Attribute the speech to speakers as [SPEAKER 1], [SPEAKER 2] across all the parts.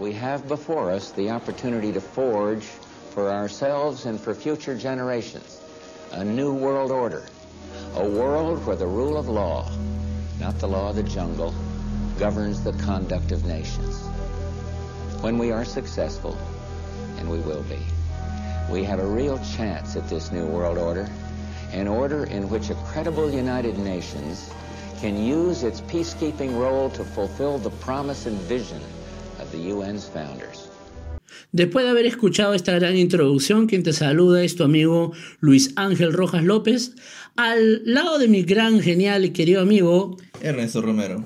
[SPEAKER 1] we have before us the opportunity to forge for ourselves and for future generations a new world order, a world where the rule of law, not the law of the jungle, governs the conduct of nations. When we are successful, and we will be, we have a real chance at this new world order, an order in which a credible United Nations can use its peacekeeping role to fulfill the promise and vision
[SPEAKER 2] Después de haber escuchado esta gran introducción, quien te saluda es tu amigo Luis Ángel Rojas López, al lado de mi gran, genial y querido amigo
[SPEAKER 3] Ernesto Romero.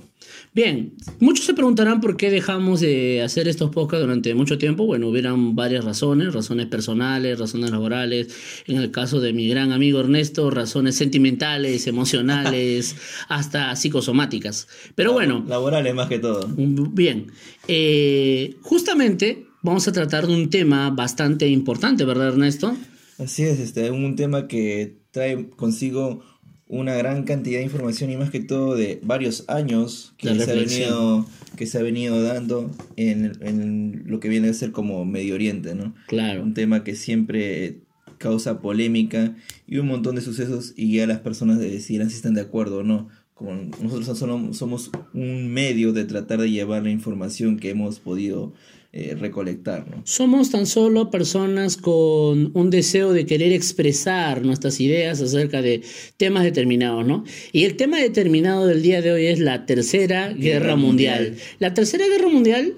[SPEAKER 2] Bien, muchos se preguntarán por qué dejamos de hacer estos podcasts durante mucho tiempo. Bueno, hubieran varias razones, razones personales, razones laborales. En el caso de mi gran amigo Ernesto, razones sentimentales, emocionales, hasta psicosomáticas. Pero bueno.
[SPEAKER 3] Laborales más que todo.
[SPEAKER 2] Bien, eh, justamente vamos a tratar de un tema bastante importante, ¿verdad Ernesto?
[SPEAKER 3] Así es, este, un tema que trae consigo una gran cantidad de información y más que todo de varios años que, se ha, venido, que se ha venido dando en, en, lo que viene a ser como Medio Oriente, ¿no?
[SPEAKER 2] Claro.
[SPEAKER 3] Un tema que siempre causa polémica y un montón de sucesos y ya las personas decidirán si están de acuerdo o no. Como nosotros solo somos un medio de tratar de llevar la información que hemos podido eh, recolectar.
[SPEAKER 2] Somos tan solo personas con un deseo de querer expresar nuestras ideas acerca de temas determinados, ¿no? Y el tema determinado del día de hoy es la Tercera Guerra, Mundial. La Tercera Guerra Mundial...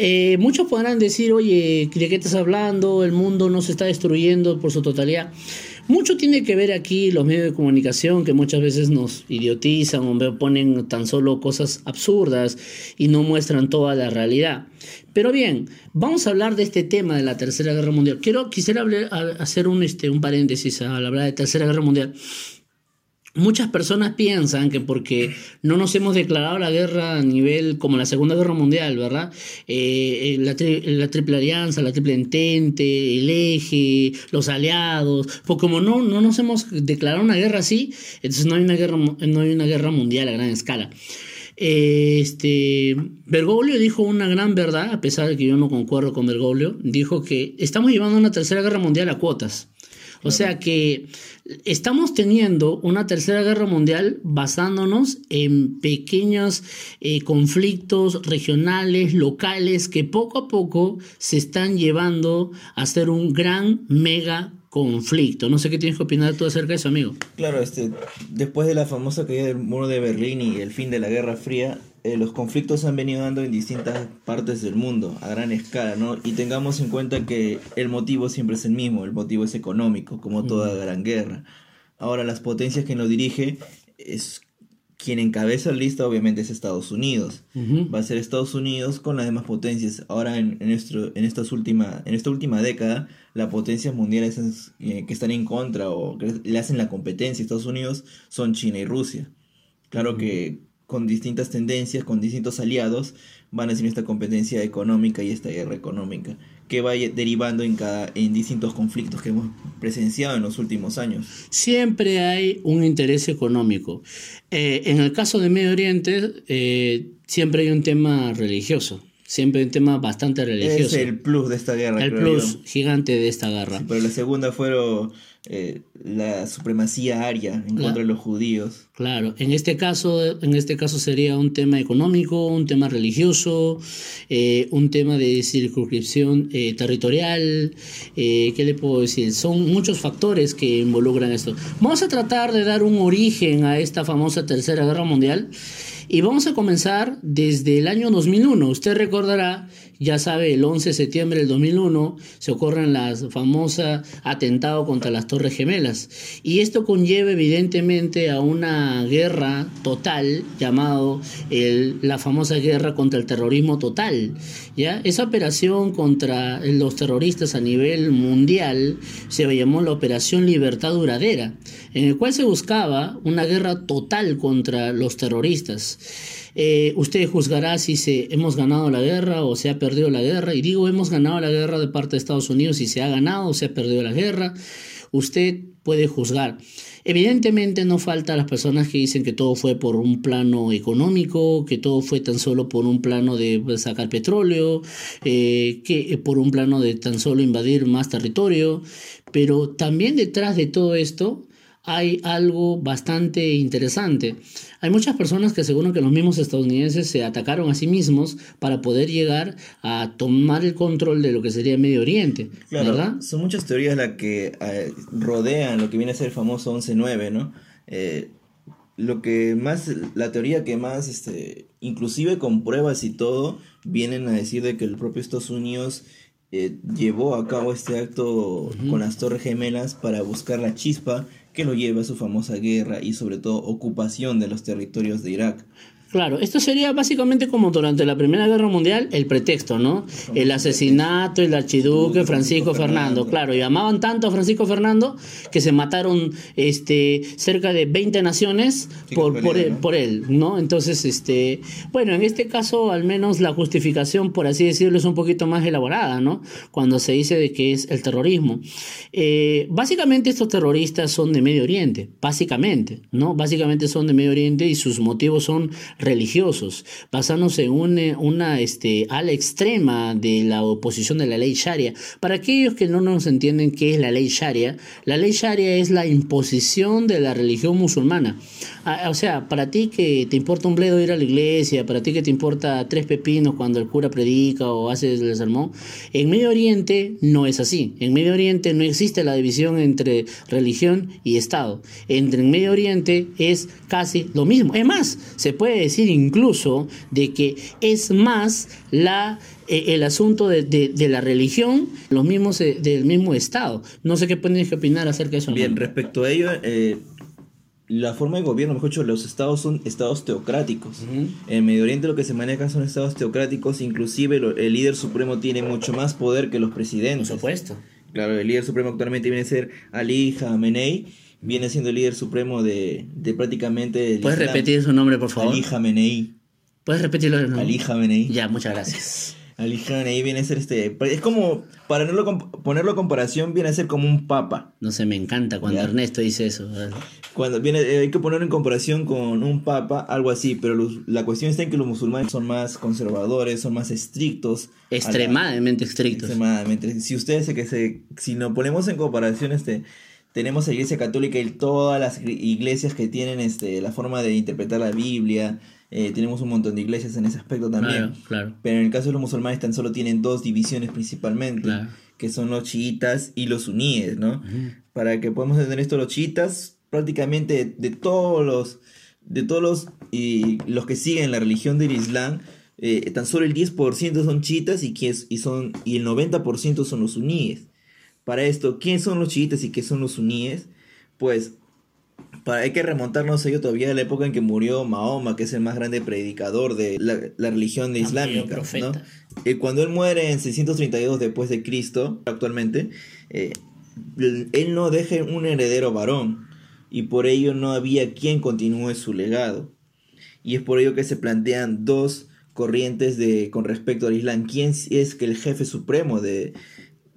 [SPEAKER 2] Eh, muchos podrán decir, oye, ¿de qué estás hablando? El mundo no se está destruyendo por su totalidad. Mucho tiene que ver aquí los medios de comunicación que muchas veces nos idiotizan o ponen tan solo cosas absurdas y no muestran toda la realidad. Pero bien, vamos a hablar de este tema de la Tercera Guerra Mundial. Quiero, quisiera hacer un, este, un paréntesis al hablar de Tercera Guerra Mundial. Muchas personas piensan que porque no nos hemos declarado la guerra a nivel como la Segunda Guerra Mundial, ¿verdad? Eh, eh, la, Triple Alianza, la Triple Entente, el Eje, los aliados, pues como no, no nos hemos declarado una guerra así, entonces no hay una guerra, no hay una guerra mundial a gran escala. Este, Bergoglio dijo una gran verdad, a pesar de que yo no concuerdo con Bergoglio, dijo que estamos llevando una tercera guerra mundial a cuotas. O sea que estamos teniendo una tercera guerra mundial basándonos en pequeños eh, conflictos regionales, locales, que poco a poco se están llevando a ser un gran mega conflicto. No sé qué tienes que opinar tú acerca de eso, amigo.
[SPEAKER 3] Claro, este, después de la famosa caída del muro de Berlín y el fin de la Guerra Fría, eh, los conflictos han venido dando en distintas partes del mundo, a gran escala, ¿no? Y tengamos en cuenta que el motivo siempre es el mismo, el motivo es económico, como toda gran guerra. Ahora, las potencias que nos dirige es quien encabeza la lista obviamente es Estados Unidos. Va a ser Estados Unidos con las demás potencias. Ahora en, en, nuestro, en, estas última, en esta última década, las potencias mundiales eh, que están en contra o que le hacen la competencia a Estados Unidos son China y Rusia. Claro que con distintas tendencias, con distintos aliados, van hacer esta competencia económica y esta guerra económica que va derivando en, cada, en distintos conflictos que hemos presenciado en los últimos años.
[SPEAKER 2] Siempre hay un interés económico. Eh, en el caso de Medio Oriente, eh, siempre hay un tema religioso. Siempre un tema bastante religioso.
[SPEAKER 3] Es el plus de esta guerra.
[SPEAKER 2] El plus gigante de esta guerra.
[SPEAKER 3] pero la segunda fueron eh, la supremacía aria en contra de los judíos.
[SPEAKER 2] Claro, en este caso, en este caso sería un tema económico, un tema religioso, eh, un tema de circunscripción eh, territorial, ¿qué le puedo decir? Son muchos factores que involucran esto. Vamos a tratar de dar un origen a esta famosa Tercera Guerra Mundial y vamos a comenzar desde el año 2001. Usted recordará ya sabe, el 11 de septiembre del 2001 se ocurren las famosas atentados contra las Torres Gemelas. Y esto conlleva evidentemente a una guerra total llamado la famosa guerra contra el terrorismo total. ¿ya? Esa operación contra los terroristas a nivel mundial se llamó la Operación Libertad Duradera, en el cual se buscaba una guerra total contra los terroristas. Eh, usted juzgará si se, hemos ganado la guerra o se ha perdido la guerra. Y digo, hemos ganado la guerra de parte de Estados Unidos, si se ha ganado o se ha perdido la guerra. Usted puede juzgar. Evidentemente no falta las personas que dicen que todo fue por un plano económico, que todo fue tan solo por un plano de sacar petróleo, eh, que por un plano de tan solo invadir más territorio, pero también detrás de todo esto hay algo bastante interesante. Hay muchas personas que aseguran que los mismos estadounidenses se atacaron a sí mismos para poder llegar a tomar el control de lo que sería Medio Oriente, ¿verdad?
[SPEAKER 3] Son muchas teorías las que eh, rodean lo que viene a ser el famoso 11-9, ¿no? Eh, lo que más, la teoría que más, este, inclusive con pruebas y todo, vienen a decir de que el propio Estados Unidos eh, llevó a cabo este acto con las Torres Gemelas para buscar la chispa que lo lleva a su famosa guerra y sobre todo ocupación de los territorios de Irak.
[SPEAKER 2] Claro, esto sería básicamente como durante la Primera Guerra Mundial el pretexto, ¿no? El asesinato, el archiduque Francisco Fernando. Claro, llamaban tanto a Francisco Fernando que se mataron este, cerca de 20 naciones por, por, él, por él, ¿no? Entonces, este, bueno, en este caso al menos la justificación, por así decirlo, es un poquito más elaborada, ¿no? Cuando se dice de que es el terrorismo. Eh, básicamente estos terroristas son de Medio Oriente, básicamente, ¿no? Básicamente son de Medio Oriente y sus motivos son religiosos, basándose en una, una este, ala extrema de la oposición de la ley Sharia. Para aquellos que no nos entienden qué es la ley Sharia, la ley Sharia es la imposición de la religión musulmana. Ah, o sea, para ti que te importa un bledo ir a la iglesia, para ti que te importa tres pepinos cuando el cura predica o hace el sermón, en Medio Oriente no es así. En Medio Oriente no existe la división entre religión y Estado. Entre en Medio Oriente es casi lo mismo. Es más, se puede decir incluso de que es más la eh, el asunto de, la religión, los mismos eh, del mismo Estado. No sé qué pueden opinar acerca de eso.
[SPEAKER 3] Bien, respecto a ello, eh, la forma de gobierno, mejor dicho, los estados son estados teocráticos. En Medio Oriente lo que se maneja son estados teocráticos, inclusive el líder supremo tiene mucho más poder que los presidentes.
[SPEAKER 2] Por supuesto.
[SPEAKER 3] Claro, el líder supremo actualmente viene a ser Ali Khamenei viene siendo el líder supremo de, de prácticamente...
[SPEAKER 2] ¿Puedes repetir su nombre, por favor?
[SPEAKER 3] Ali Khamenei.
[SPEAKER 2] ¿Puedes repetirlo? No?
[SPEAKER 3] Ali Khamenei.
[SPEAKER 2] Ya, muchas gracias.
[SPEAKER 3] Ali Khamenei viene a ser este... Es como, para no ponerlo a comparación, viene a ser como un papa.
[SPEAKER 2] No sé, me encanta cuando Ernesto dice eso.
[SPEAKER 3] Cuando viene, eh, hay que ponerlo en comparación con un papa, algo así, pero la cuestión está en que los musulmanes son más conservadores, son más estrictos.
[SPEAKER 2] Extremadamente estrictos.
[SPEAKER 3] Extremadamente. Si ustedes que se, si nos ponemos en comparación, este tenemos la Iglesia Católica y todas las iglesias que tienen este, la forma de interpretar la Biblia. Eh, tenemos un montón de iglesias en ese aspecto también.
[SPEAKER 2] Claro,
[SPEAKER 3] Pero en el caso de los musulmanes tan solo tienen dos divisiones principalmente, que son los chiitas y los suníes, ¿no? Para que podamos entender esto, los chiitas prácticamente de, todos los de todos los y los que siguen la religión del Islam, eh, tan solo el 10% son chiitas y, y, son, y el 90% son los suníes para esto, ¿quiénes son los chiitas y qué son los suníes? Pues para, hay que remontarnos a ello todavía a la época en que murió Mahoma, que es el más grande predicador de la, religión islámica. ¿no? Eh, cuando él muere en 632 después de Cristo, actualmente, eh, él no deja un heredero varón y por ello no había quien continúe su legado. Y es por ello que se plantean dos corrientes de, con respecto al Islam. ¿Quién es que el jefe supremo de,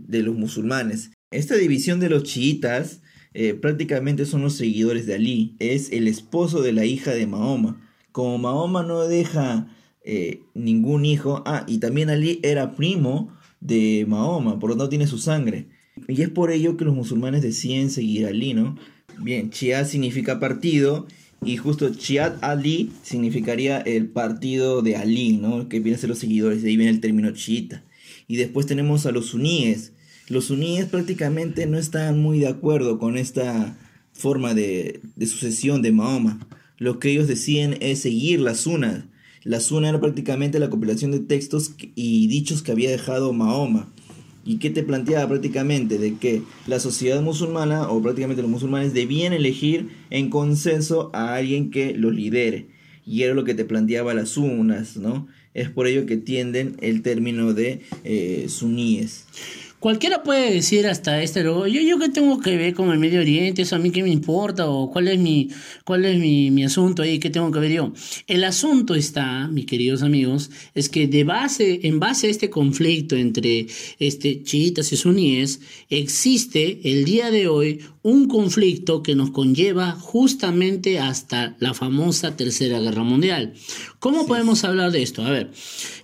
[SPEAKER 3] de los musulmanes. Esta división de los chiitas eh, prácticamente son los seguidores de Ali. Es el esposo de la hija de Mahoma. Como Mahoma no deja eh, ningún hijo, ah, y también Ali era primo de Mahoma, por lo tanto tiene su sangre. Y es por ello que los musulmanes deciden seguir a Ali, ¿no? Bien, Shia significa partido y justo Chiat Ali significaría el partido de Ali, ¿no? Que viene a ser los seguidores, de ahí viene el término chiita. Y después tenemos a los suníes. Los suníes prácticamente no están muy de acuerdo con esta forma de, sucesión de Mahoma. Lo que ellos deciden es seguir la suna. La suna era prácticamente la compilación de textos y dichos que había dejado Mahoma. ¿Y qué te planteaba prácticamente? De que la sociedad musulmana, o prácticamente los musulmanes, debían elegir en consenso a alguien que los lidere. Y era lo que te planteaba las sunas, ¿no? Es por ello que tienden el término de eh, suníes.
[SPEAKER 2] Cualquiera puede decir hasta este luego, yo, yo qué tengo que ver con el Medio Oriente, eso a mí qué me importa, o cuál es mi, cuál es mi, mi, asunto ahí, qué tengo que ver yo. El asunto está, mis queridos amigos, es que de base, en base a este conflicto entre este, chiitas y suníes, existe el día de hoy un conflicto que nos conlleva justamente hasta la famosa Tercera Guerra Mundial. ¿Cómo podemos hablar de esto? A ver,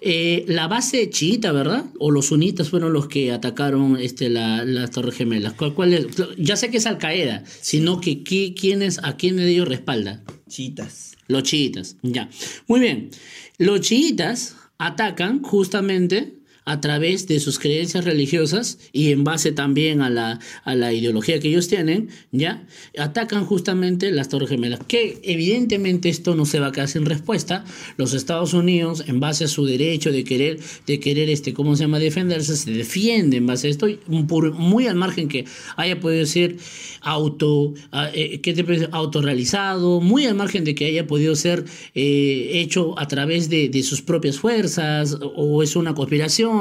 [SPEAKER 2] eh, la base chiita, ¿verdad? O los sunitas fueron los que atacaron este, la, las Torres Gemelas. ¿Cuál, Ya sé que es Al Qaeda, sino que ¿quiénes, a quién de ellos respalda.
[SPEAKER 3] Chiitas.
[SPEAKER 2] Los chiitas, ya. Muy bien. Los chiitas atacan justamente a través de sus creencias religiosas y en base también a la, a la ideología que ellos tienen, ¿ya? Atacan justamente las Torres Gemelas. Que evidentemente esto no se va a quedar sin respuesta. Los Estados Unidos, en base a su derecho de querer, de querer este, ¿cómo se llama?, defenderse, se defiende en base a esto, muy al margen que haya podido ser auto, eh, ¿qué te parece? autorrealizado, muy al margen de que haya podido ser eh, hecho a través de, de sus propias fuerzas o es una conspiración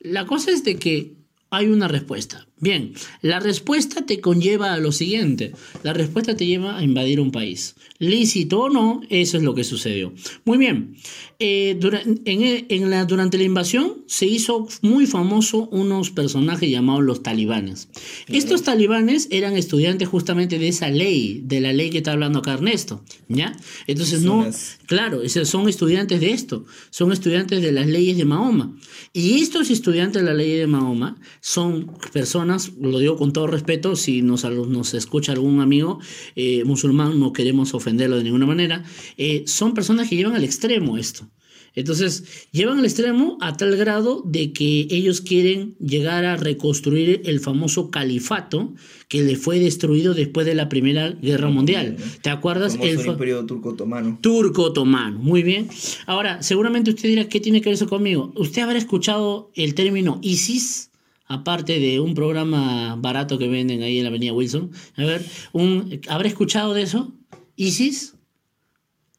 [SPEAKER 2] la cosa es de que hay una respuesta. Bien, la respuesta te conlleva a lo siguiente. La respuesta te lleva a invadir un país. Lícito o no, eso es lo que sucedió. Muy bien, eh, en, la, durante la invasión se hizo muy famoso unos personajes llamados los talibanes. Estos talibanes eran estudiantes justamente de esa ley, de la ley que está hablando acá Ernesto. ¿Ya? Entonces, no, claro, son estudiantes de esto, son estudiantes de las leyes de Mahoma. Y estos estudiantes de la ley de Mahoma son personas lo digo con todo respeto, si nos, nos escucha algún amigo eh, musulmán, no queremos ofenderlo de ninguna manera, eh, son personas que llevan al extremo esto. Entonces, llevan al extremo a tal grado de que ellos quieren llegar a reconstruir el famoso califato que le fue destruido después de la Primera Guerra Mundial. ¿Te acuerdas?
[SPEAKER 3] El, imperio turco-otomano.
[SPEAKER 2] Turco-otomano, muy bien. Ahora, seguramente usted dirá, ¿qué tiene que ver eso conmigo? ¿Usted habrá escuchado el término ISIS? Aparte de un programa barato que venden ahí en la Avenida Wilson. A ver, un, ¿habrá escuchado de eso? ¿ISIS?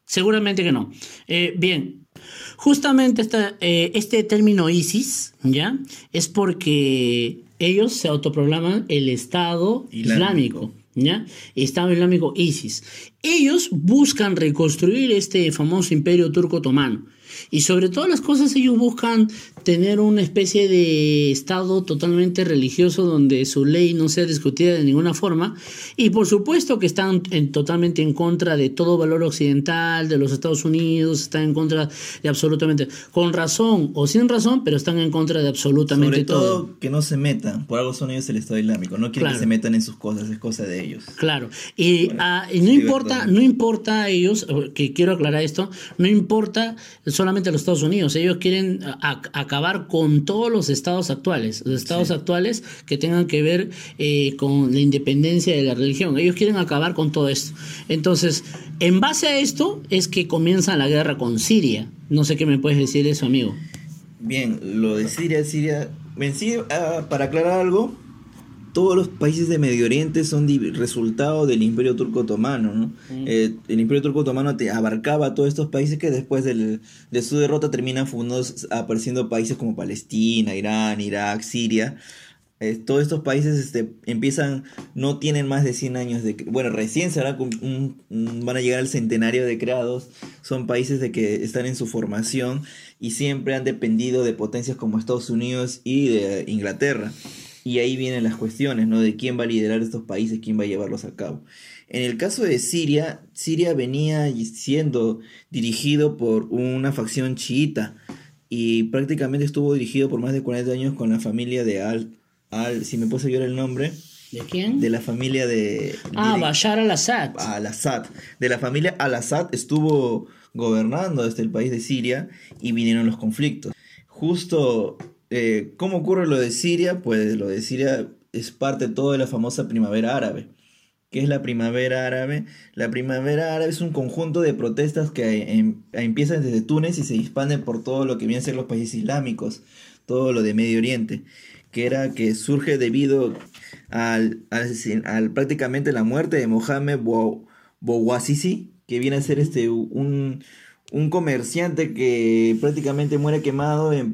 [SPEAKER 2] Seguramente que no. Eh, bien, justamente eh, este término ISIS, ¿ya? Es porque ellos se autoproclaman el Estado Islámico. ¿Ya? Estado Islámico ISIS. Ellos buscan reconstruir este famoso imperio turco otomano. Y sobre todas las cosas ellos buscan tener una especie de estado totalmente religioso donde su ley no sea discutida de ninguna forma. Y por supuesto que están totalmente en contra de todo valor occidental, de los Estados Unidos, están en contra de absolutamente, con razón o sin razón, pero están en contra de absolutamente
[SPEAKER 3] Sobre todo. que no se metan, por algo son ellos el Estado Islámico, no quieren que se metan en sus cosas, es cosa de ellos.
[SPEAKER 2] Claro, y, ah, no importa, no importa a ellos, que quiero aclarar esto, no importa solamente a los Estados Unidos, ellos quieren acabar con todos los estados actuales, los estados actuales que tengan que ver eh, con la independencia de la religión. Ellos quieren acabar con todo esto. Entonces, en base a esto es que comienza la guerra con Siria. No sé qué me puedes decir eso, amigo.
[SPEAKER 3] Bien, lo de Siria, Siria, ah, para aclarar algo, todos los países de Medio Oriente son resultado del Imperio Turco Otomano. ¿no? Eh, el Imperio Turco Otomano te abarcaba todos estos países que después de su derrota terminan fundados, apareciendo países como Palestina, Irán, Irak, Siria. Eh, todos estos países este, empiezan, no tienen más de 100 años de... Bueno, recién se van a llegar al centenario de creados. Son países de que están en su formación y siempre han dependido de potencias como Estados Unidos y de Inglaterra. Y ahí vienen las cuestiones, ¿no? De quién va a liderar estos países, quién va a llevarlos a cabo. En el caso de Siria, Siria venía siendo dirigido por una facción chiita y prácticamente estuvo dirigido por más de 40 años con la familia de Al, Al si me puedo ayudar el nombre.
[SPEAKER 2] ¿De quién?
[SPEAKER 3] De la familia de...
[SPEAKER 2] Ah, Bashar al-Assad.
[SPEAKER 3] Al-Assad. De la familia al-Assad estuvo gobernando desde el país de Siria y vinieron los conflictos. Justo eh, ¿Cómo ocurre lo de Siria? Pues lo de Siria es parte de todo de la famosa primavera árabe. ¿Qué es la primavera árabe? La primavera árabe es un conjunto de protestas que em, empiezan desde Túnez y se expanden por todo lo que vienen a ser los países islámicos, todo lo de Medio Oriente, que era que surge debido al, al, prácticamente la muerte de Mohamed Bouazizi, que viene a ser este, un, un comerciante que prácticamente muere quemado eh,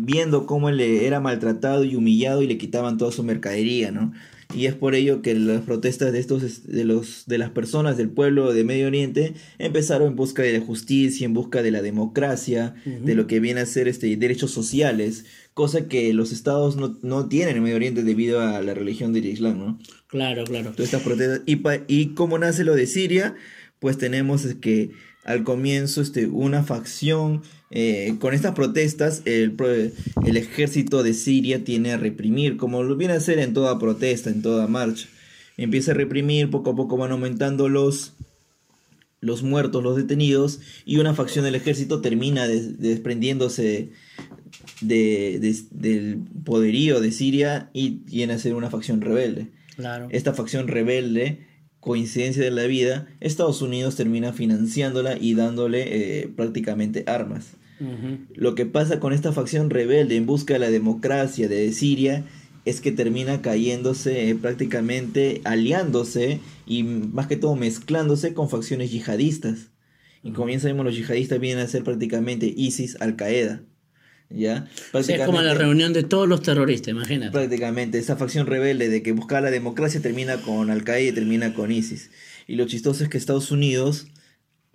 [SPEAKER 3] viendo cómo él era maltratado y humillado y le quitaban toda su mercadería, ¿no? y es por ello que las protestas de estos de los de las personas del pueblo de Medio Oriente empezaron en busca de la justicia, en busca de la democracia, de lo que viene a ser este derechos sociales, cosa que los estados no, tienen en Medio Oriente debido a la religión del Islam, ¿no?
[SPEAKER 2] Claro, claro.
[SPEAKER 3] Todas estas protestas y y cómo nace lo de Siria, pues tenemos que al comienzo este, una facción eh, con estas protestas el, el, ejército de Siria tiene a reprimir como lo viene a hacer en toda protesta en toda marcha empieza a reprimir poco a poco van aumentando los los muertos los detenidos y una facción del ejército termina desprendiéndose de, del poderío de Siria y viene a ser una facción rebelde
[SPEAKER 2] claro.
[SPEAKER 3] esta facción rebelde coincidencia de la vida, Estados Unidos termina financiándola y dándole eh, prácticamente armas. Lo que pasa con esta facción rebelde en busca de la democracia de Siria es que termina cayéndose eh, prácticamente aliándose y más que todo mezclándose con facciones yihadistas. Y como bien sabemos, los yihadistas vienen a ser prácticamente ISIS, Al-Qaeda. ¿Ya?
[SPEAKER 2] es como la reunión de todos los terroristas, imagínate.
[SPEAKER 3] Prácticamente, esa facción rebelde de que buscaba la democracia termina con Al-Qaeda y termina con ISIS. Y lo chistoso es que Estados Unidos,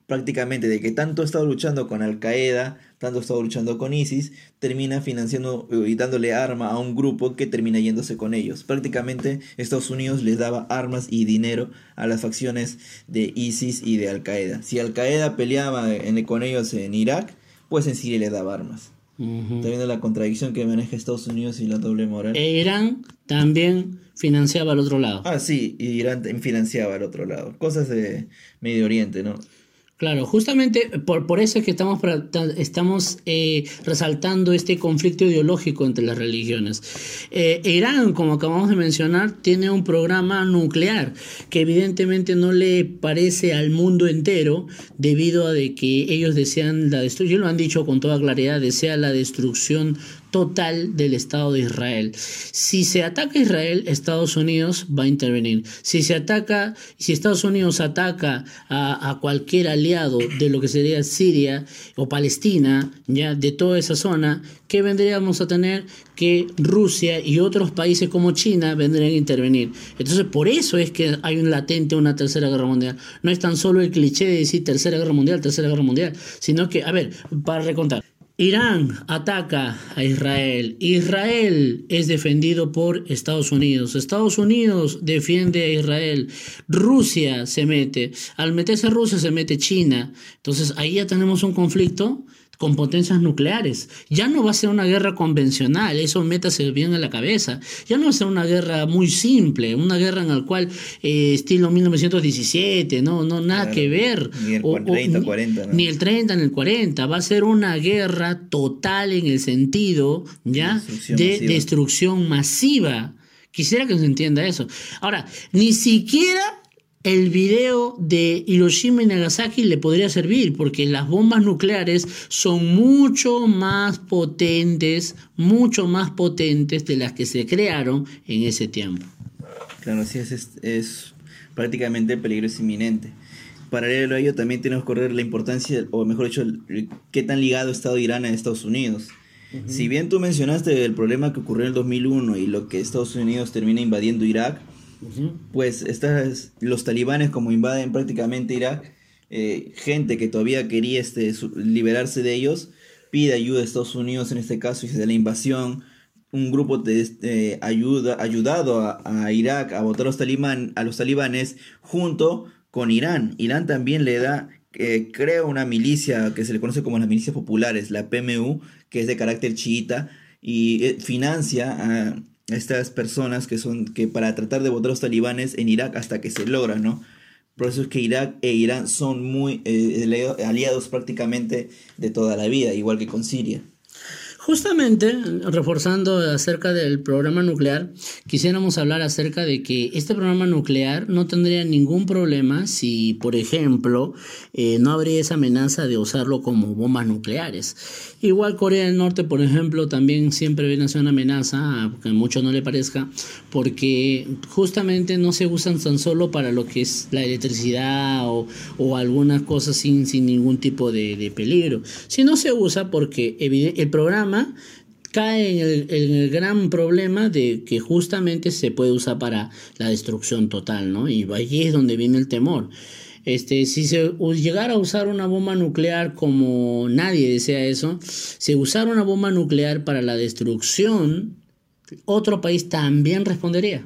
[SPEAKER 3] prácticamente de que tanto ha estado luchando con Al-Qaeda, tanto ha estado luchando con ISIS, termina financiando y dándole arma a un grupo que termina yéndose con ellos. Prácticamente Estados Unidos les daba armas y dinero a las facciones de ISIS y de Al-Qaeda. Si Al-Qaeda peleaba con ellos en Irak, pues en Siria le daba armas. Está viendo la contradicción que maneja Estados Unidos y la doble moral.
[SPEAKER 2] E Irán también financiaba al otro lado.
[SPEAKER 3] Ah, sí, Irán financiaba al otro lado. Cosas de Medio Oriente, ¿no?
[SPEAKER 2] Claro, justamente por, por eso es que estamos, estamos eh, resaltando este conflicto ideológico entre las religiones. Eh, Irán, como acabamos de mencionar, tiene un programa nuclear que evidentemente no le parece al mundo entero debido a de que ellos desean la destrucción, lo han dicho con toda claridad, desea la destrucción total del Estado de Israel. Si se ataca a Israel, Estados Unidos va a intervenir. Si se ataca, si Estados Unidos ataca a, cualquier aliado de lo que sería Siria o Palestina, ya de toda esa zona, ¿qué vendríamos a tener? Que Rusia y otros países como China vendrían a intervenir. Entonces, por eso es que hay un latente una tercera guerra mundial. No es tan solo el cliché de decir tercera guerra mundial, tercera guerra mundial, sino que, a ver, para recontar. Irán ataca a Israel. Israel es defendido por Estados Unidos. Estados Unidos defiende a Israel. Rusia se mete. Al meterse Rusia se mete China. Entonces ahí ya tenemos un conflicto con potencias nucleares. Ya no va a ser una guerra convencional, eso métase bien en la cabeza. Ya no va a ser una guerra muy simple, una guerra en la cual eh, estilo 1917, no, no nada que ver.
[SPEAKER 3] Ni el 30, 40.
[SPEAKER 2] Ni el 30 ni el 40. Va a ser una guerra total en el sentido ya de destrucción masiva. Quisiera que se entienda eso. Ahora, ni siquiera el video de Hiroshima y Nagasaki le podría servir porque las bombas nucleares son mucho más potentes, mucho más potentes de las que se crearon en ese tiempo.
[SPEAKER 3] Claro, así es, es, prácticamente el peligro es inminente. Paralelo a ello también tenemos que correr la importancia, o mejor dicho, qué tan ligado ha estado Irán a Estados Unidos. Si bien tú mencionaste el problema que ocurrió en el 2001 y lo que Estados Unidos termina invadiendo Irak, pues estas, los talibanes como invaden prácticamente Irak, eh, gente que todavía quería este, liberarse de ellos, pide ayuda a Estados Unidos en este caso y da la invasión. Un grupo de, este, ayuda, ayudado a, Irak a votar a los, talibán, a los talibanes junto con Irán. Irán también le da, eh, crea una milicia que se le conoce como las milicias populares, la PMU, que es de carácter chiita, y eh, financia a estas personas que son que para tratar de votar a los talibanes en Irak hasta que se logra, ¿no? Por eso es que Irak e Irán son muy eh, aliados prácticamente de toda la vida, igual que con Siria.
[SPEAKER 2] Justamente, reforzando acerca del programa nuclear, quisiéramos hablar acerca de que este programa nuclear no tendría ningún problema si, por ejemplo, eh, no habría esa amenaza de usarlo como bombas nucleares. Igual Corea del Norte, por ejemplo, también siempre viene a ser una amenaza, aunque a muchos no le parezca, porque justamente no se usan tan solo para lo que es la electricidad o, o algunas cosas sin, sin ningún tipo de, de peligro, sino se usa porque el programa cae en el, gran problema de que justamente se puede usar para la destrucción total, ¿no? Y ahí es donde viene el temor. Este, si se llegara a usar una bomba nuclear como nadie desea eso, si usara una bomba nuclear para la destrucción, otro país también respondería.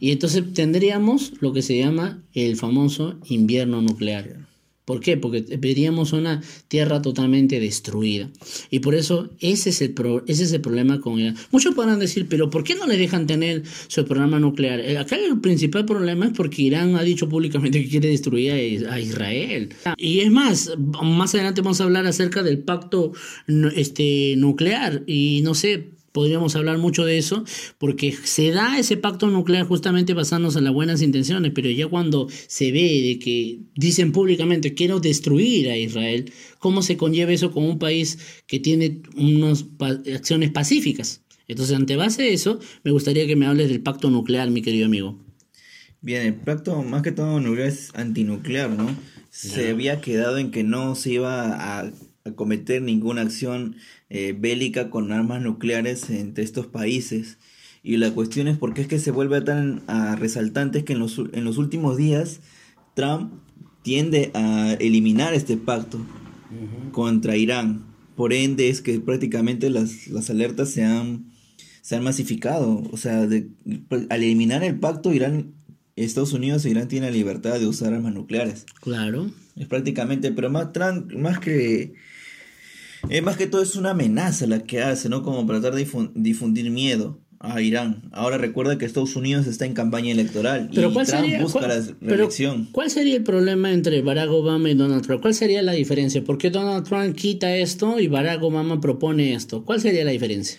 [SPEAKER 2] Y entonces tendríamos lo que se llama el famoso invierno nuclear. ¿Por qué? Porque veríamos una tierra totalmente destruida. Y por eso ese es el, ese es el problema con Irán. Muchos podrán decir, pero ¿por qué no le dejan tener su programa nuclear? Eh, acá el principal problema es porque Irán ha dicho públicamente que quiere destruir a Israel. Y es más, más adelante vamos a hablar acerca del pacto este, nuclear. Y no sé, podríamos hablar mucho de eso, porque se da ese pacto nuclear justamente basándose en las buenas intenciones, pero ya cuando se ve de que dicen públicamente quiero destruir a Israel, ¿cómo se conlleva eso con un país que tiene unas acciones pacíficas? Entonces, ante base de eso, me gustaría que me hables del pacto nuclear, mi querido amigo.
[SPEAKER 3] Bien, el pacto más que todo nuclear es antinuclear, ¿no? Se había quedado en que no se iba a cometer ninguna acción eh, bélica con armas nucleares entre estos países. Y la cuestión es por qué es que se vuelve tan a resaltante es que en los, en los últimos días Trump tiende a eliminar este pacto contra Irán. Por ende es que prácticamente las, las alertas se han, se han masificado. O sea, al eliminar el pacto, Irán, Estados Unidos e Irán tienen la libertad de usar armas nucleares.
[SPEAKER 2] Claro.
[SPEAKER 3] Es prácticamente, pero más, Trump, más que es más que todo es una amenaza la que hace, ¿no? Como para tratar de difundir miedo a Irán. Ahora recuerda que Estados Unidos está en campaña electoral y Trump busca la reelección.
[SPEAKER 2] ¿Cuál sería el problema entre Barack Obama y Donald Trump? ¿Cuál sería la diferencia? ¿Por qué Donald Trump quita esto y Barack Obama propone esto? ¿Cuál sería la diferencia?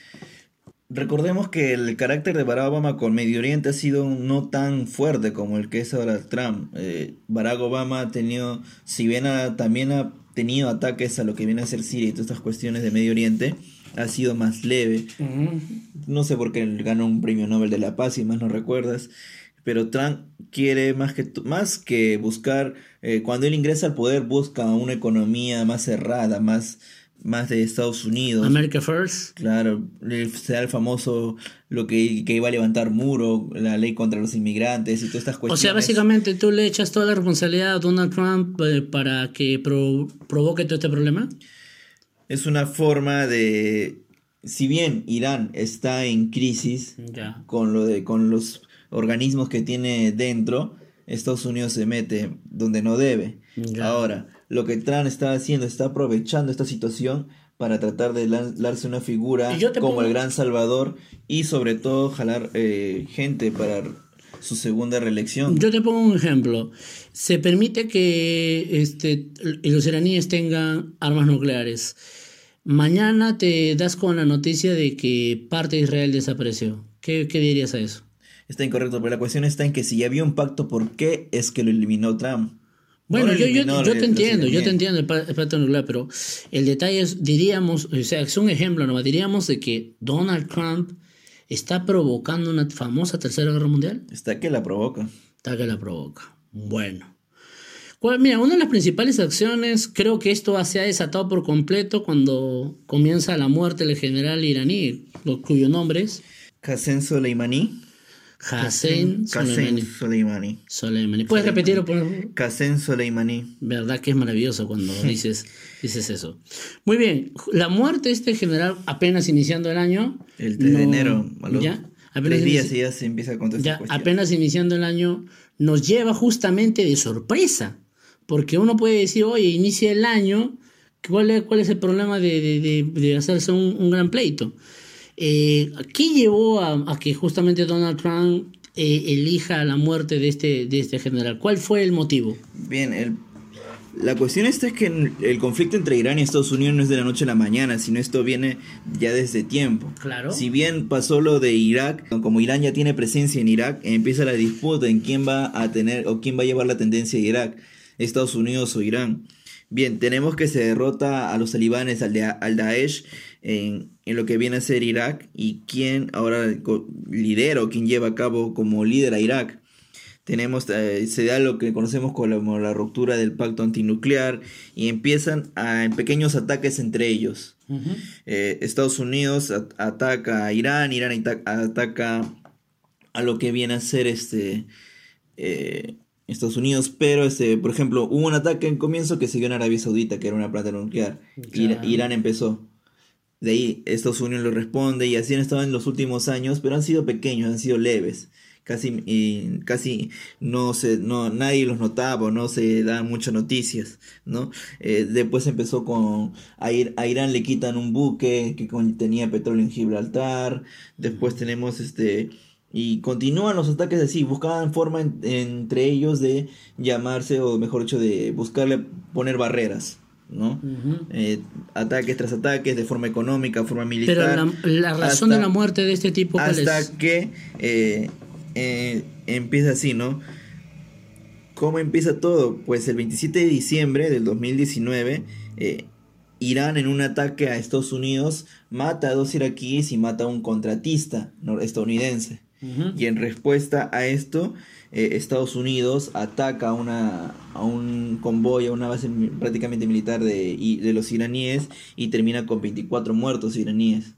[SPEAKER 3] Recordemos que el carácter de Barack Obama con Medio Oriente ha sido no tan fuerte como el que es ahora Trump. Eh, Barack Obama ha tenido, si bien también ha tenido ataques a lo que viene a ser Siria y todas estas cuestiones de Medio Oriente, ha sido más leve. No sé por qué ganó un premio Nobel de la Paz, y más no recuerdas. Pero Trump quiere más que, más que buscar, eh, cuando él ingresa al poder, busca una economía más cerrada, más, más de Estados Unidos.
[SPEAKER 2] America First.
[SPEAKER 3] Claro, sea el famoso, lo que, que, iba a levantar muro, la ley contra los inmigrantes y todas estas cuestiones.
[SPEAKER 2] O sea, básicamente tú le echas toda la responsabilidad a Donald Trump eh, para que provoque todo este problema.
[SPEAKER 3] Es una forma de, si bien Irán está en crisis con lo de, con los organismos que tiene dentro, Estados Unidos se mete donde no debe. Ahora, lo que Trump está haciendo, está aprovechando esta situación para tratar de darse una figura como el gran salvador y sobre todo jalar eh, gente para su segunda reelección.
[SPEAKER 2] Yo te pongo un ejemplo. Se permite que este, los iraníes tengan armas nucleares. Mañana te das con la noticia de que parte de Israel desapareció. ¿Qué, qué dirías a eso?
[SPEAKER 3] Está incorrecto, pero la cuestión está en que si ya había un pacto, ¿por qué es que lo eliminó Trump?
[SPEAKER 2] Bueno, yo, yo, yo, te entiendo, yo te entiendo el, pacto nuclear, pero el detalle es, diríamos, o sea, es un ejemplo nomás, diríamos de que Donald Trump está provocando una famosa tercera guerra mundial.
[SPEAKER 3] Está que la provoca.
[SPEAKER 2] Está que la provoca. Bueno. mira, una de las principales acciones, creo que esto se ha desatado por completo cuando comienza la muerte del general iraní, cuyo nombre es...
[SPEAKER 3] Qasem Soleimani.
[SPEAKER 2] Hassan
[SPEAKER 3] Soleimani.
[SPEAKER 2] Soleimani. ¿Puedes repetirlo, por favor?
[SPEAKER 3] Qasem Soleimani.
[SPEAKER 2] Verdad que es maravilloso cuando dices, dices eso. Muy bien. La muerte de este general apenas iniciando el año.
[SPEAKER 3] El 3 de enero. ya. Tres días y ya se empieza a contestar.
[SPEAKER 2] Ya, apenas iniciando el año, nos lleva justamente de sorpresa. Porque uno puede decir, oye, inicia el año, ¿cuál es, cuál es el problema de, hacerse un gran pleito? Eh, ¿Qué llevó a, que justamente Donald Trump eh, elija la muerte de este, de este general? ¿Cuál fue el motivo?
[SPEAKER 3] Bien, la cuestión esta es que el conflicto entre Irán y Estados Unidos no es de la noche a la mañana, sino esto viene ya desde tiempo.
[SPEAKER 2] Claro.
[SPEAKER 3] Si bien pasó lo de Irak, como Irán ya tiene presencia en Irak, empieza la disputa en quién va a tener o quién va a llevar la tendencia de Irak, Estados Unidos o Irán. Bien, tenemos que se derrota a los talibanes, al, al Daesh, en, en, lo que viene a ser Irak y quién ahora lidera o quién lleva a cabo como líder a Irak. tenemos, eh, se da lo que conocemos como la ruptura del pacto antinuclear y empiezan a, en pequeños ataques entre ellos. Eh, Estados Unidos ataca a Irán, Irán ataca a lo que viene a ser este eh, Estados Unidos, pero este, por ejemplo, hubo un ataque en comienzo que siguió en Arabia Saudita, que era una planta nuclear. Irán empezó. De ahí Estados Unidos lo responde y así han estado en los últimos años, pero han sido pequeños, han sido leves casi, casi no se, no, nadie los notaba, no se dan muchas noticias, ¿no? Eh, después empezó con, a, a, Irán le quitan un buque que contenía petróleo en Gibraltar, después tenemos este, y continúan los ataques así, buscaban forma entre ellos de llamarse, o mejor dicho, de buscarle poner barreras. ¿No? Eh, ataques tras ataques de forma económica, forma militar.
[SPEAKER 2] Pero la, razón de la muerte de este tipo
[SPEAKER 3] hasta que eh, eh, empieza así, ¿no? ¿Cómo empieza todo? Pues el 27 de diciembre del 2019, eh, Irán en un ataque a Estados Unidos mata a dos iraquíes y mata a un contratista estadounidense. Y en respuesta a esto, eh, Estados Unidos ataca a, una, a un convoy, a una base prácticamente militar de, de los iraníes y termina con 24 muertos iraníes.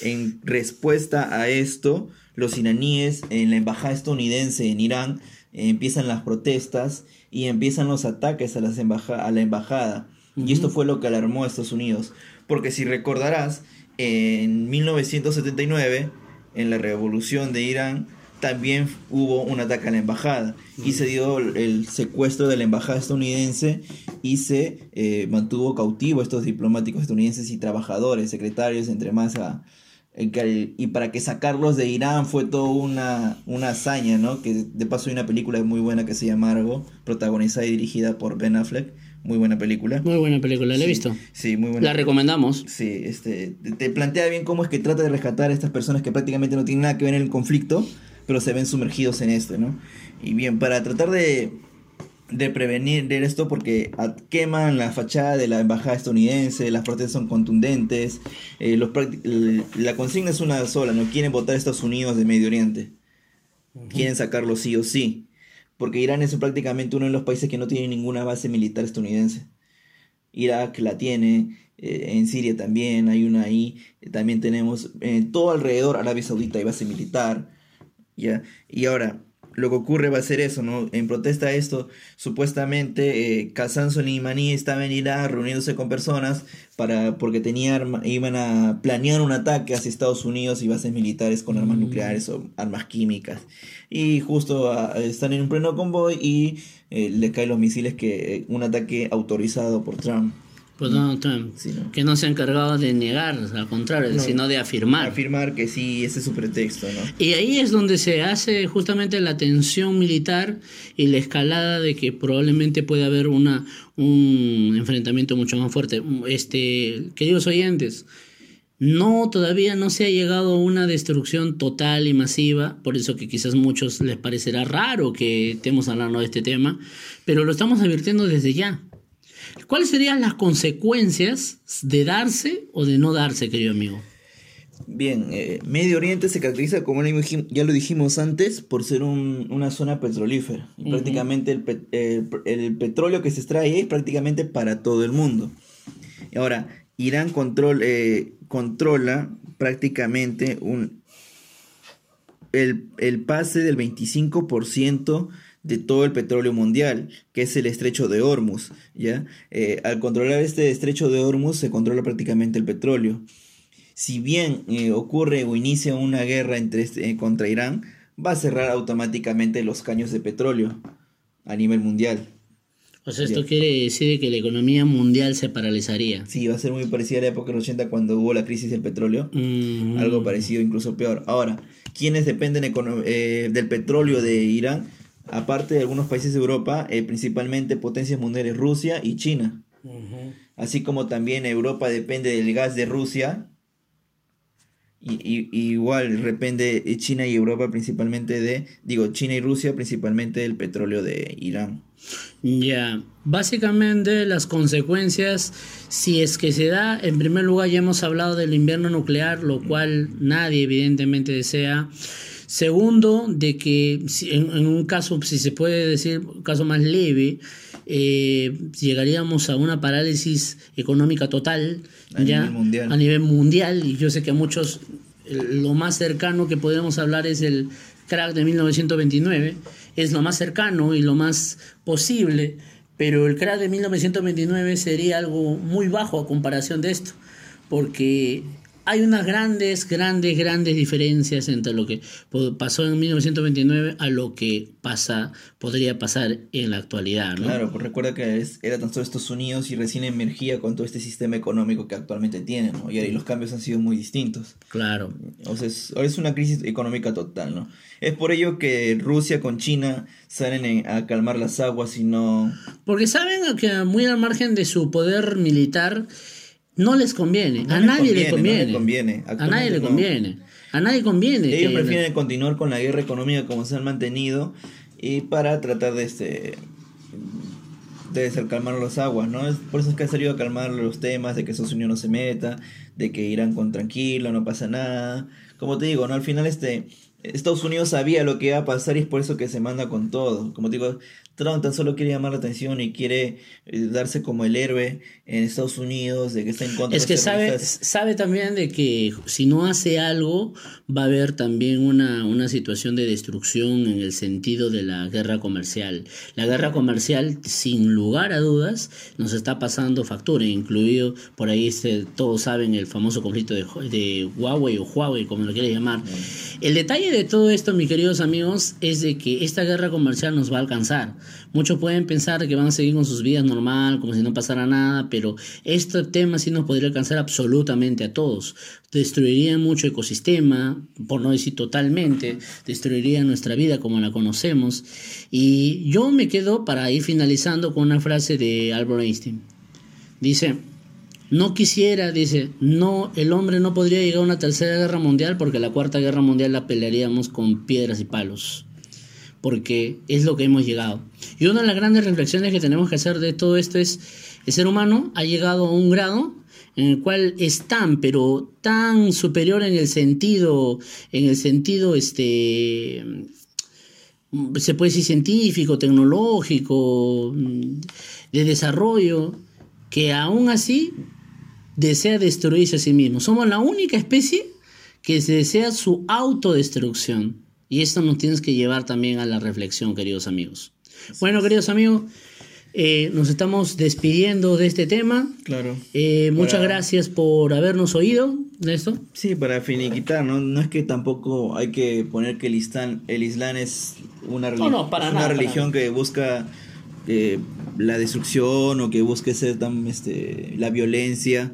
[SPEAKER 3] En respuesta a esto, los iraníes en la embajada estadounidense en Irán eh, empiezan las protestas y empiezan los ataques a, las a la embajada. Y esto fue lo que alarmó a Estados Unidos. Porque si recordarás, en 1979, en la revolución de Irán, también hubo un ataque a la embajada y se dio el secuestro de la embajada estadounidense y se eh, mantuvo cautivo a estos diplomáticos estadounidenses y trabajadores, secretarios, entre más a, y para que sacarlos de Irán fue toda una, una hazaña, ¿no? Que de paso hay una película muy buena que se llama Argo, protagonizada y dirigida por Ben Affleck. Muy buena película.
[SPEAKER 2] Muy buena película, la he visto.
[SPEAKER 3] Sí, muy buena.
[SPEAKER 2] La recomendamos.
[SPEAKER 3] Sí, este, te plantea bien cómo es que trata de rescatar a estas personas que prácticamente no tienen nada que ver en el conflicto, pero se ven sumergidos en esto, ¿no? Y bien, para tratar de de prevenir de esto porque queman la fachada de la embajada estadounidense, las protestas son contundentes, eh, los la consigna es una sola, no quieren votar a Estados Unidos de Medio Oriente, quieren sacarlo sí o sí, porque Irán es prácticamente uno de los países que no tiene ninguna base militar estadounidense. Irak la tiene, eh, en Siria también hay una ahí, también tenemos eh, todo alrededor Arabia Saudita hay base militar, ¿ya? Y ahora, lo que ocurre va a ser eso, ¿no? En protesta a esto, supuestamente eh, Kazan Soleimani estaba en Irak reuniéndose con personas para, porque tenía iban a planear un ataque hacia Estados Unidos y bases militares con armas mm. nucleares o armas químicas. Y justo ah, están en un pleno convoy y eh, le caen los misiles que eh, un ataque autorizado por Trump.
[SPEAKER 2] Donald Trump, que no se ha encargado de negar, al contrario, sino de afirmar.
[SPEAKER 3] Afirmar que sí, ese es su pretexto, ¿no?
[SPEAKER 2] Y ahí es donde se hace justamente la tensión militar y la escalada de que probablemente pueda haber una, un enfrentamiento mucho más fuerte. Este, queridos oyentes, no, todavía no se ha llegado a una destrucción total y masiva, por eso que quizás muchos les parecerá raro que estemos hablando de este tema, pero lo estamos advirtiendo desde ya. ¿Cuáles serían las consecuencias de darse o de no darse, querido amigo?
[SPEAKER 3] Bien, eh, Medio Oriente se caracteriza, como ya lo dijimos antes, por ser una zona petrolífera. Prácticamente el, petróleo que se extrae es prácticamente para todo el mundo. Ahora, Irán control, eh, controla prácticamente un, el, el pase del 25% de todo el petróleo mundial, que es el estrecho de Hormuz. ¿ya? Eh, al controlar este estrecho de Hormuz se controla prácticamente el petróleo. Si bien eh, ocurre o inicia una guerra entre este, eh, contra Irán, va a cerrar automáticamente los caños de petróleo a nivel mundial.
[SPEAKER 2] O sea, esto quiere decir que la economía mundial se paralizaría.
[SPEAKER 3] Sí, va a ser muy parecida a la época de los 80 cuando hubo la crisis del petróleo. Mm. Algo parecido, incluso peor. Ahora, ¿quiénes dependen del petróleo de Irán? Aparte de algunos países de Europa, eh, principalmente potencias mundiales Rusia y China. Así como también Europa depende del gas de Rusia. Y, igual depende China y Europa principalmente de, digo, China y Rusia principalmente del petróleo de Irán.
[SPEAKER 2] Ya, básicamente las consecuencias, si es que se da, en primer lugar ya hemos hablado del invierno nuclear, lo cual nadie evidentemente desea. Segundo, de que en, un caso, si se puede decir, un caso más leve, eh, llegaríamos a una parálisis económica total
[SPEAKER 3] a
[SPEAKER 2] ya
[SPEAKER 3] nivel mundial.
[SPEAKER 2] a nivel mundial y yo sé que a muchos lo más cercano que podemos hablar es el crack de 1929, es lo más cercano y lo más posible, pero el crack de 1929 sería algo muy bajo a comparación de esto, porque hay unas grandes, grandes, grandes diferencias entre lo que pasó en 1929 a lo que pasa, podría pasar en la actualidad. ¿no?
[SPEAKER 3] Claro, pues recuerda que era tan solo Estados Unidos y recién emergía con todo este sistema económico que actualmente tiene, ¿no? Y ahí los cambios han sido muy distintos.
[SPEAKER 2] Claro.
[SPEAKER 3] O sea, es, es una crisis económica total, ¿no? Es por ello que Rusia con China salen a calmar las aguas y no...
[SPEAKER 2] Porque saben que muy al margen de su poder militar no les conviene. a nadie le conviene.
[SPEAKER 3] conviene.
[SPEAKER 2] A nadie le conviene. A nadie conviene.
[SPEAKER 3] Ellos prefieren continuar con la guerra económica como se han mantenido y para tratar de este de calmar las aguas, ¿no? Es por eso es que ha salido a calmar los temas de que Estados Unidos no se meta, de que irán con tranquilo, no pasa nada. Como te digo, ¿no? Al final este Estados Unidos sabía lo que iba a pasar y es por eso que se manda con todo. Como te digo, Trump tan solo quiere llamar la atención y quiere eh, darse como el héroe en Estados Unidos, de que está en contra
[SPEAKER 2] es que sabe, sabe también de que si no hace algo va a haber también una, una situación de destrucción en el sentido de la guerra comercial. La guerra comercial, sin lugar a dudas, nos está pasando factura, incluido por ahí este, todos saben el famoso conflicto de, de Huawei o Huawei, como lo quiere llamar. El detalle de todo esto, mis queridos amigos, es de que esta guerra comercial nos va a alcanzar. Muchos pueden pensar que van a seguir con sus vidas normal, como si no pasara nada, pero este tema sí nos podría alcanzar absolutamente a todos. Destruiría mucho ecosistema, por no decir totalmente, destruiría nuestra vida como la conocemos. Y yo me quedo para ir finalizando con una frase de Albert Einstein. Dice, no quisiera, dice, no, el hombre no podría llegar a una tercera guerra mundial porque la cuarta guerra mundial la pelearíamos con piedras y palos porque es lo que hemos llegado. Y una de las grandes reflexiones que tenemos que hacer de todo esto es, el ser humano ha llegado a un grado en el cual es tan, pero tan superior en el sentido, en el sentido, este, se puede decir científico, tecnológico, de desarrollo, que aún así desea destruirse a sí mismo. Somos la única especie que desea su autodestrucción. Y esto nos tienes que llevar también a la reflexión, queridos amigos. Bueno, queridos amigos, eh, nos estamos despidiendo de este tema.
[SPEAKER 3] Claro.
[SPEAKER 2] Eh, muchas gracias por habernos oído de esto.
[SPEAKER 3] Sí, para finiquitar, ¿no? No es que tampoco hay que poner que el Islam, el Islam es una, una religión que busca eh, la destrucción o que busque ser tan, este, la violencia.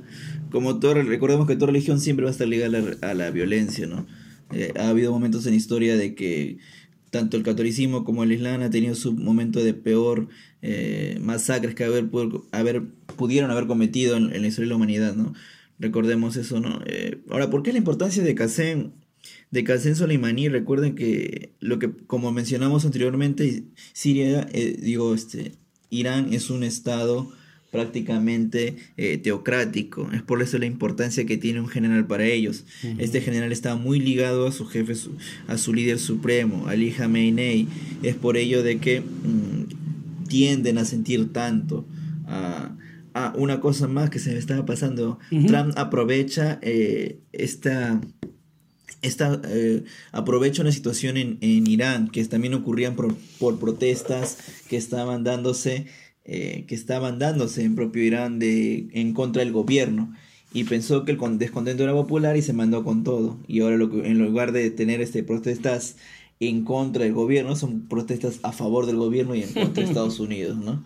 [SPEAKER 3] Como todo, recordemos que toda religión siempre va a estar ligada a la violencia, ¿no? Eh, ha habido momentos en la historia de que tanto el catolicismo como el islam ha tenido su momento de peor eh, masacres que haber, haber, pudieron haber cometido en, la historia de la humanidad, ¿no? Recordemos eso, ¿no? Eh, ahora, ¿por qué la importancia de Qasem, de Qasem Soleimani? Recuerden que lo que, como mencionamos anteriormente, Siria, digo, este, Irán es un estado prácticamente eh, teocrático. Es por eso la importancia que tiene un general para ellos. Este general está muy ligado a su jefe, a su líder supremo, Ali Khamenei. Es por ello de que mm, tienden a sentir tanto. a una cosa más que se me estaba pasando. Trump aprovecha eh, esta... Esta, eh, aprovecha una situación en, en, Irán que también ocurrían por, por protestas que estaban dándose eh, que estaban dándose en propio Irán de, en contra del gobierno y pensó que el descontento era popular y se mandó con todo. Y ahora lo que, en lugar de tener este protestas en contra del gobierno, son protestas a favor del gobierno y en contra de Estados Unidos, ¿no?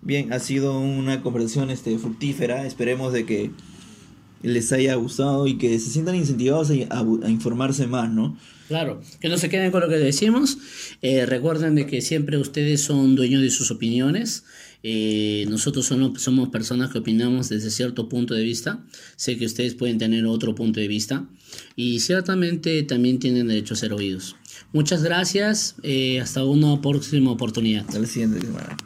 [SPEAKER 3] Bien, ha sido una conversación este, fructífera. Esperemos de que les haya gustado y que se sientan incentivados a, informarse más, ¿no?
[SPEAKER 2] Claro, que no se queden con lo que decimos. Eh, recuerden de que siempre ustedes son dueños de sus opiniones. Eh, nosotros somos, somos personas que opinamos desde cierto punto de vista. Sé que ustedes pueden tener otro punto de vista y ciertamente también tienen derecho a ser oídos. Muchas gracias. Eh, hasta una próxima oportunidad.
[SPEAKER 3] Hasta la siguiente semana.